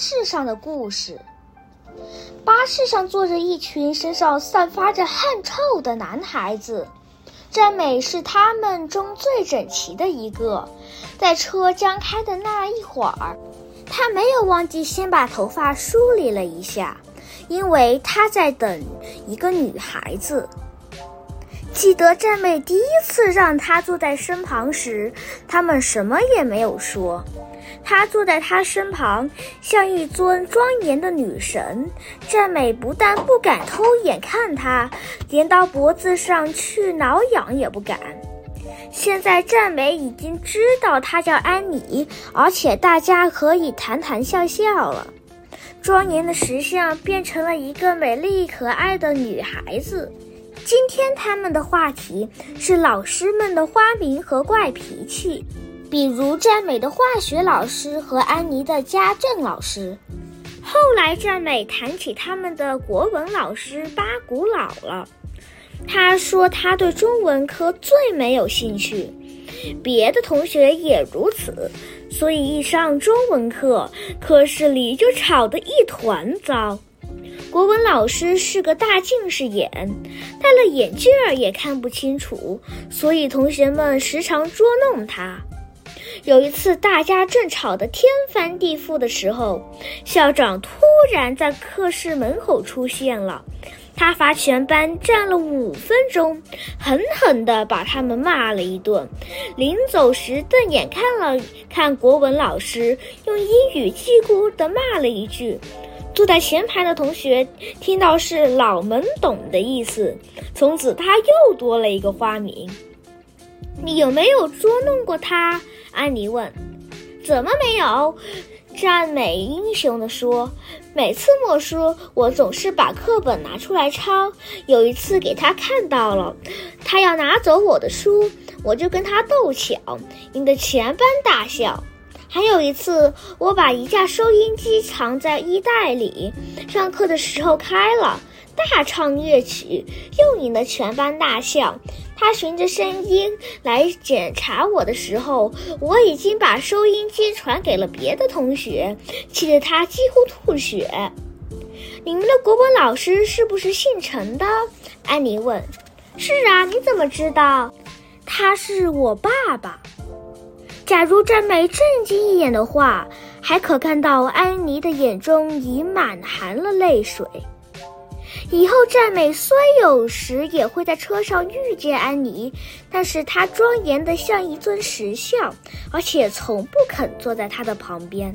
士上的故事。巴士上坐着一群身上散发着汗臭的男孩子，赞美是他们中最整齐的一个。在车将开的那一会儿，他没有忘记先把头发梳理了一下，因为他在等一个女孩子。记得战美第一次让他坐在身旁时，他们什么也没有说。他坐在他身旁，像一尊庄严的女神。战美不但不敢偷眼看他，连到脖子上去挠痒也不敢。现在战美已经知道他叫安妮，而且大家可以谈谈笑笑了。庄严的石像变成了一个美丽可爱的女孩子。今天他们的话题是老师们的花名和怪脾气，比如赞美的化学老师和安妮的家政老师。后来赞美谈起他们的国文老师巴古老了，他说他对中文科最没有兴趣，别的同学也如此，所以一上中文课，课室里就吵得一团糟。国文老师是个大近视眼，戴了眼镜儿也看不清楚，所以同学们时常捉弄他。有一次，大家正吵得天翻地覆的时候，校长突然在课室门口出现了，他罚全班站了五分钟，狠狠地把他们骂了一顿。临走时，瞪眼看了看国文老师，用英语叽咕地骂了一句。坐在前排的同学听到是“老懵懂”的意思，从此他又多了一个花名。你有没有捉弄过他？安妮问。怎么没有？赞美英雄的说。每次默书，我总是把课本拿出来抄。有一次给他看到了，他要拿走我的书，我就跟他斗抢，赢得全班大笑。还有一次，我把一架收音机藏在衣袋里，上课的时候开了，大唱乐曲，又引得全班大笑。他循着声音来检查我的时候，我已经把收音机传给了别的同学，气得他几乎吐血。你们的国文老师是不是姓陈的？安妮问。是啊，你怎么知道？他是我爸爸。假如赞美正经一眼的话，还可看到安妮的眼中已满含了泪水。以后赞美虽有时也会在车上遇见安妮，但是她庄严的像一尊石像，而且从不肯坐在她的旁边。